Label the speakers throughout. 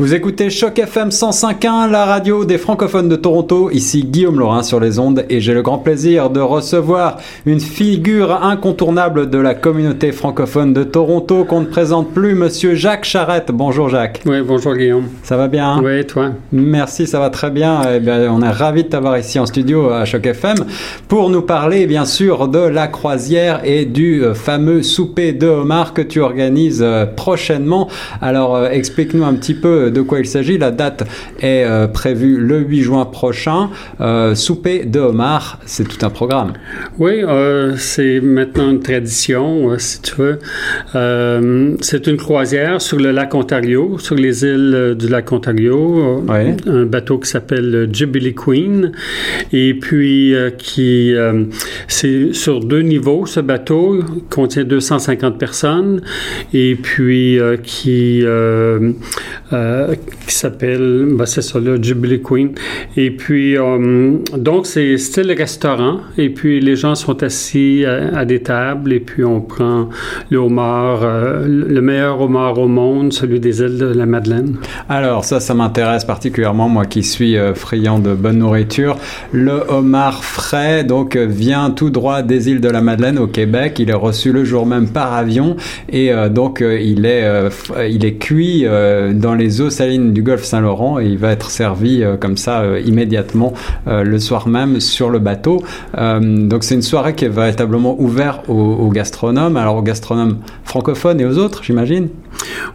Speaker 1: Vous écoutez Choc FM 105.1, la radio des francophones de Toronto. Ici Guillaume Laurin sur les ondes et j'ai le grand plaisir de recevoir une figure incontournable de la communauté francophone de Toronto qu'on ne présente plus, monsieur Jacques Charrette. Bonjour Jacques.
Speaker 2: Oui, bonjour Guillaume.
Speaker 1: Ça va bien
Speaker 2: Oui, toi?
Speaker 1: Merci, ça va très bien. Eh bien. On est ravis de t'avoir ici en studio à Choc FM pour nous parler bien sûr de la croisière et du euh, fameux souper de homard que tu organises euh, prochainement. Alors euh, explique-nous un petit peu de quoi il s'agit. La date est euh, prévue le 8 juin prochain. Euh, souper de homard, c'est tout un programme.
Speaker 2: Oui, euh, c'est maintenant une tradition, si tu veux. C'est une croisière sur le lac Ontario, sur les îles du lac Ontario. Un bateau qui s'appelle le Jubilee Queen. Et puis, qui, c'est sur deux niveaux, ce bateau contient 250 personnes. Et puis, euh, qui, euh, euh, qui s'appelle, ben, c'est ça, le Jubilee Queen. Et puis, euh, donc, c'est style restaurant. Et puis, les gens sont assis à, des tables. Et puis, on prend le homard, euh, le meilleur homard au monde, celui des îles de la Madeleine.
Speaker 1: Alors ça, ça m'intéresse particulièrement, moi qui suis euh, friand de bonne nourriture. Le homard frais, donc, vient tout droit des îles de la Madeleine au Québec. Il est reçu le jour même par avion et donc il est il est cuit dans les eaux salines du Golfe Saint-Laurent et il va être servi euh, comme ça euh, immédiatement euh, le soir même sur le bateau. Donc c'est une soirée qui est véritablement ouverte aux, aux gastronomes, alors aux gastronomes francophones et aux autres, j'imagine.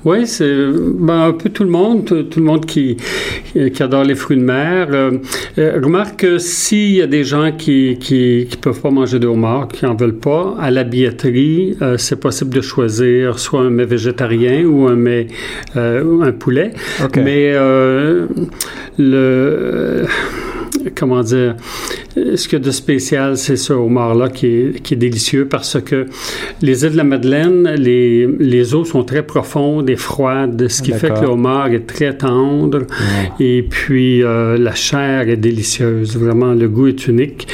Speaker 2: Oui, c'est ben, un peu tout le monde, tout, le monde qui, adore les fruits de mer. Euh, remarque que s'il y a des gens qui qui, qui peuvent pas manger de homard, qui en veulent pas, à la billetterie, c'est possible de choisir soit un mets végétarien ou un mets un poulet.
Speaker 1: Ok.
Speaker 2: Mais euh, le comment dire, ce qu'il y a de spécial, c'est ce homard-là qui est, qui est délicieux parce que les îles de la Madeleine, les, les eaux sont très profondes et froides, ce qui fait que le homard est très tendre et puis euh, la chair est délicieuse. Vraiment, le goût est unique.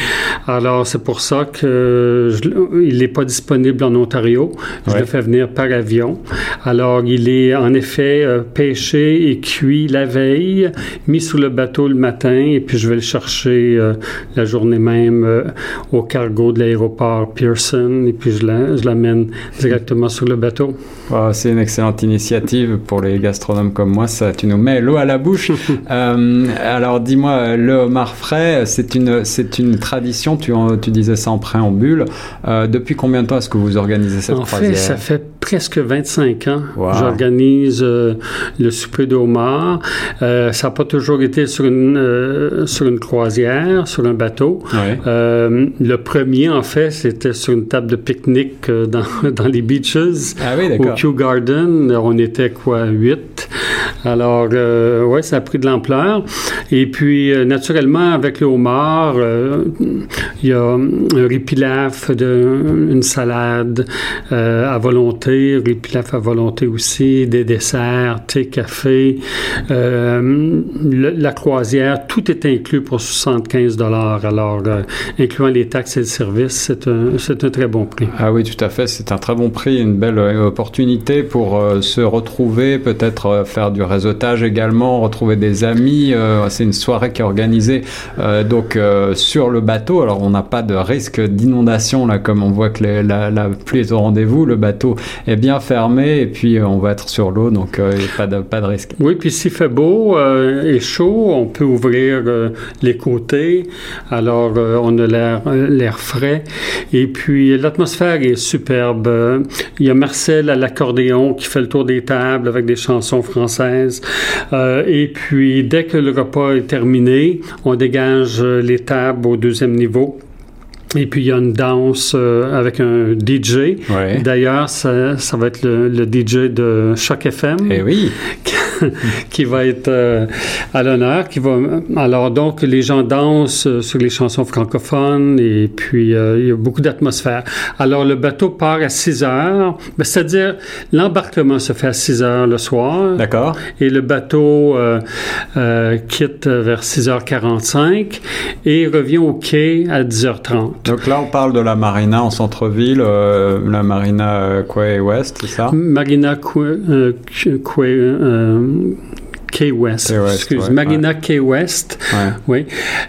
Speaker 2: Alors, c'est pour ça que je le- il n'est pas disponible en Ontario. Je
Speaker 1: Ouais.
Speaker 2: le fais venir par avion. Alors, il est en effet euh, pêché et cuit la veille, mis sous le bateau le matin, et puis je vais le chercher euh, la journée même euh, au cargo de l'aéroport Pearson, et puis je la- je l'amène directement sur le bateau.
Speaker 1: Oh, c'est une excellente initiative pour les gastronomes comme moi. Ça, tu nous mets l'eau à la bouche. Euh, alors, dis-moi, le homard frais, c'est une, c'est une tradition. Tu, en- tu disais ça en préambule. Euh, depuis combien de temps est-ce que vous organisez cette
Speaker 2: En
Speaker 1: croisière?
Speaker 2: fait, ça fait presque 25 ans
Speaker 1: Wow.
Speaker 2: j'organise euh, le souper de homard. Euh, ça n'a pas toujours été sur une, euh, sur une croisière, sur un bateau.
Speaker 1: Ouais.
Speaker 2: Le premier, en fait, c'était sur une table de pique-nique dans, dans les beaches.
Speaker 1: Ah oui,
Speaker 2: Au. Kew Garden, on était quoi, huit? Alors, euh, ouais, ça a pris de l'ampleur. Et puis, euh, naturellement, avec le homard, euh, il y a un riz pilaf, de, une salade euh, à volonté, riz pilaf à volonté aussi, des desserts, thé, café, euh, la croisière, tout est inclus pour 75 dollars. Alors, euh, incluant les taxes et le service, c'est un, c'est un très bon prix.
Speaker 1: Ah oui, tout à fait. C'est un très bon prix, une belle euh, opportunité pour euh, se retrouver, peut-être euh, faire du réseautage également, retrouver des amis. Euh, c'est une soirée qui est organisée euh, donc euh, sur le bateau. Alors on n'a pas de risque d'inondation là, comme on voit que la, pluie est au rendez-vous. Le bateau est bien fermé et puis on va être sur l'eau, donc pas de, pas de risque.
Speaker 2: Oui, puis s'il fait beau et chaud, on peut ouvrir les côtés. Alors, on a l'air frais. Et puis, l'atmosphère est superbe. Il y a Marcel à l'accordéon qui fait le tour des tables avec des chansons françaises. Euh, et puis, dès que le repas est terminé, on dégage euh, les tables au deuxième niveau. Et puis, il y a une danse euh, avec un DJ.
Speaker 1: Ouais.
Speaker 2: D'ailleurs, ça, ça va être le, le DJ de Choc FM
Speaker 1: Et oui,
Speaker 2: qui va être euh, à l'honneur. Qui va alors donc les gens dansent euh, sur les chansons francophones et puis euh, il y a beaucoup d'atmosphère. Alors le bateau part à 6 heures, Ben, c'est-à-dire l'embarquement se fait à 6 heures le soir
Speaker 1: d'accord.
Speaker 2: et le bateau euh, quitte vers 6h45 et revient au quai à 10h30.
Speaker 1: Donc là, on parle de la marina en centre-ville, la marina Quay West, c'est ça?
Speaker 2: Marina Quay, Quay, Key West.
Speaker 1: Key West,
Speaker 2: Excuse,
Speaker 1: ouais,
Speaker 2: Marina Key West.
Speaker 1: Ouais.
Speaker 2: Oui.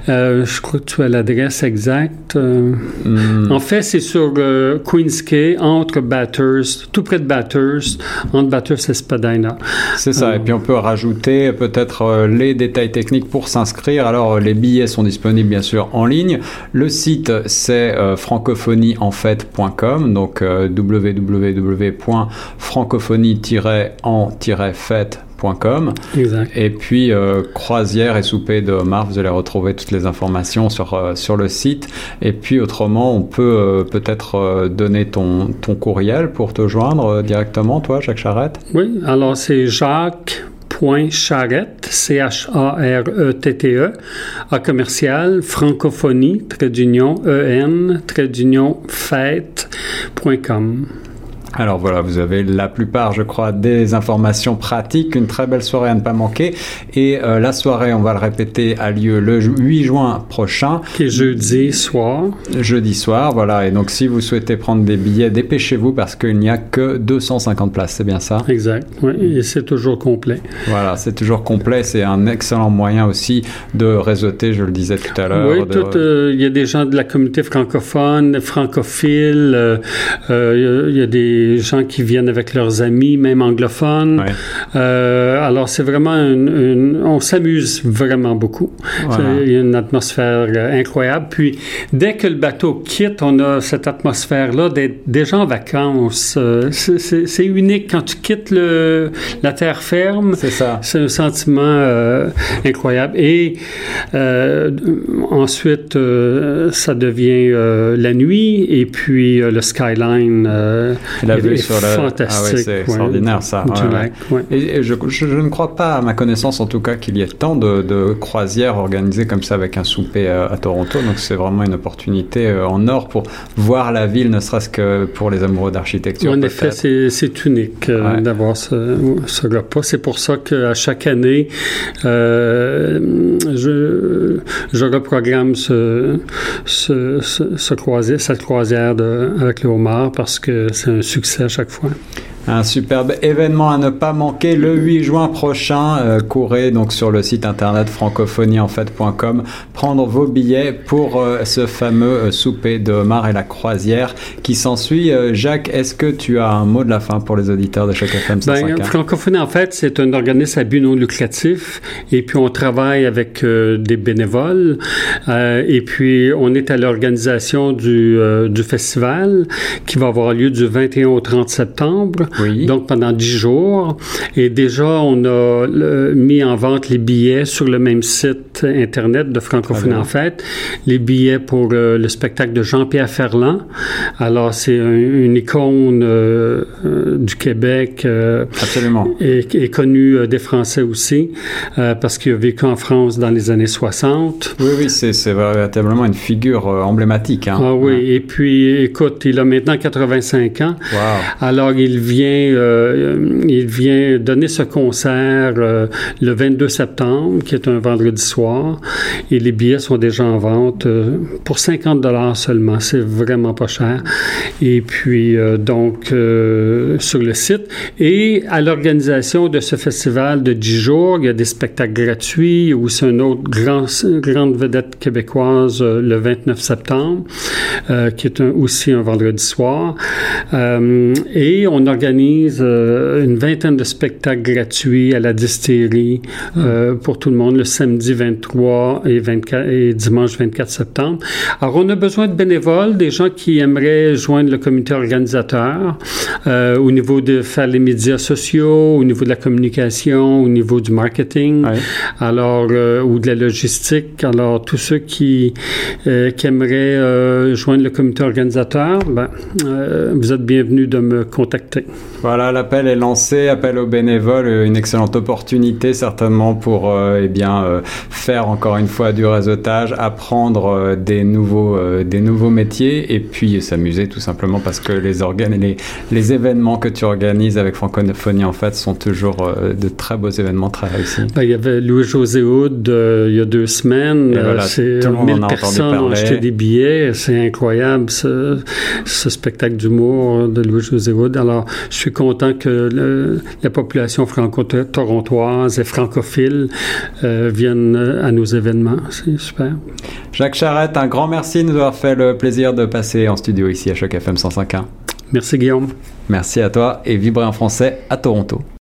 Speaker 2: Euh, je crois que tu as l'adresse exacte. Euh,
Speaker 1: Hmm.
Speaker 2: En fait, c'est sur euh, Queens Quay, entre Bathurst, tout près de Bathurst, entre Bathurst et Spadina.
Speaker 1: C'est ça, et puis on peut rajouter peut-être les détails techniques pour s'inscrire. Alors les billets sont disponibles bien sûr en ligne. Le site c'est francophonieenfait.com, donc euh,
Speaker 2: Exact.
Speaker 1: Et puis euh, croisière et souper de Homard, vous allez retrouver toutes les informations sur, euh, sur le site. Et puis autrement, on peut euh, peut-être donner ton, ton courriel pour te joindre directement, toi, Jacques Charrette.
Speaker 2: Oui, alors c'est Jacques.charrette, C-H-A-R-E-T-T-E, E, à commercial, francophonie, trait d'union, E-N, trait d'union, fête.com.
Speaker 1: Alors voilà, vous avez la plupart, je crois, des informations pratiques. Une très belle soirée à ne pas manquer. Et euh, la soirée, on va le répéter, a lieu le ju- 8 juin prochain,
Speaker 2: Qui est jeudi soir.
Speaker 1: jeudi soir. Voilà. Et donc, si vous souhaitez prendre des billets, dépêchez-vous parce qu'il n'y a que 250 places. C'est bien ça?
Speaker 2: Exact. Oui, et c'est toujours complet.
Speaker 1: Voilà, c'est toujours complet. C'est un excellent moyen aussi de réseauter, je le disais tout à l'heure.
Speaker 2: Oui,
Speaker 1: de-
Speaker 2: euh, il y a des gens de la communauté francophone, francophile, euh, euh, y il y, a des gens qui viennent avec leurs amis, même anglophones.
Speaker 1: Ouais.
Speaker 2: Euh, alors, c'est vraiment une, une- on s'amuse vraiment beaucoup.
Speaker 1: Voilà.
Speaker 2: Il y a une atmosphère euh, incroyable. Puis, dès que le bateau quitte, on a cette atmosphère-là d'être déjà en vacances. Euh, c'est- unique quand tu quittes le, la terre ferme.
Speaker 1: C'est ça.
Speaker 2: C'est un sentiment euh, incroyable. Et euh, ensuite, ça devient la nuit et puis le skyline euh,
Speaker 1: La
Speaker 2: est
Speaker 1: sur le- Ah ouais,
Speaker 2: fantastique.
Speaker 1: c'est
Speaker 2: ouais,
Speaker 1: extraordinaire, ça.
Speaker 2: du lac.
Speaker 1: Et et je, je- je ne crois pas, à ma connaissance en tout cas, qu'il y ait tant de, de croisières organisées comme ça avec un souper euh, à, Toronto. Donc c'est vraiment une opportunité euh, en or pour voir la ville, ne serait-ce que pour les amoureux d'architecture.
Speaker 2: En effet, c'est c'est unique euh,
Speaker 1: Ouais.
Speaker 2: d'avoir ce, ce repas. C'est pour ça qu'à chaque année, euh, je, je reprogramme ce, ce, ce, ce croisière, cette croisière de, avec le homard parce que c'est un succès à chaque fois.
Speaker 1: Un superbe événement à ne pas manquer le 8 juin prochain. Euh, courez donc sur le site internet francophonieenfait.com prendre vos billets pour euh, ce fameux euh, souper de homard et la croisière qui s'ensuit. Euh, Jacques, est-ce que tu as un mot de la fin pour les auditeurs de chaque FM
Speaker 2: Ben,
Speaker 1: 105.1?
Speaker 2: Francophonie, en fait, c'est un organisme à but non lucratif et puis on travaille avec des bénévoles euh, et puis on est à l'organisation du, du festival qui va avoir lieu du 21 au 30 septembre.
Speaker 1: Oui.
Speaker 2: Donc pendant 10 jours. Et déjà, on a le- mis en vente les billets sur le même site Internet de Francophonie en fait. Les billets pour euh, le spectacle de Jean-Pierre Ferland. Alors, c'est un- une icône euh, euh, du Québec.
Speaker 1: Absolument.
Speaker 2: et, et connu des Français aussi, parce qu'il a vécu en France dans les années 60.
Speaker 1: Oui, oui, c'est véritablement une figure emblématique. Hein.
Speaker 2: Ah oui, et puis écoute, il a maintenant 85 ans.
Speaker 1: Wow.
Speaker 2: Alors il vient, euh, il vient donner ce concert euh, le 22 septembre, qui est un vendredi soir, et les billets sont déjà en vente euh, pour 50 dollars seulement. C'est vraiment pas cher. Et puis donc sur le site et à l'organisation de ce festival de 10 jours, il y a des spectacles gratuits. A aussi une autre grand, grande vedette québécoise le 29 septembre, qui est aussi un vendredi soir. Et on organise euh, une vingtaine de spectacles gratuits à la distillerie euh, pour tout le monde le samedi 23 et, 24, et dimanche 24 septembre. Alors, on a besoin de bénévoles, des gens qui aimeraient joindre le comité organisateur euh, au niveau de faire les médias sociaux, au niveau de la communication, au niveau du marketing,
Speaker 1: Ouais.
Speaker 2: alors ou de la logistique. Alors, tous ceux qui, qui aimeraient joindre le comité organisateur, ben, vous êtes bienvenus de me contacter.
Speaker 1: Voilà, l'appel est lancé, appel aux bénévoles, une excellente opportunité certainement pour euh, eh bien euh, faire encore une fois du réseautage, apprendre euh, des nouveaux euh, des nouveaux métiers et puis s'amuser tout simplement parce que les organes les les événements que tu organises avec Francophonie en fait sont toujours de très beaux événements très réussis.
Speaker 2: Ben, il y avait Louis-José euh, il y a deux semaines.
Speaker 1: Voilà,
Speaker 2: c'est
Speaker 1: tout le monde
Speaker 2: 1000
Speaker 1: en a entendu
Speaker 2: personnes ont acheté des billets. C'est incroyable, ce, ce spectacle d'humour de Louis-José Hood. Alors, je suis content que la population franco-torontoise et francophile euh, vienne à nos événements. C'est super.
Speaker 1: Jacques Charrette, un grand merci de nous avoir fait le plaisir de passer en studio ici à Choc FM 105.1.
Speaker 2: Merci Guillaume.
Speaker 1: Merci à toi et Vibrer en français à Toronto.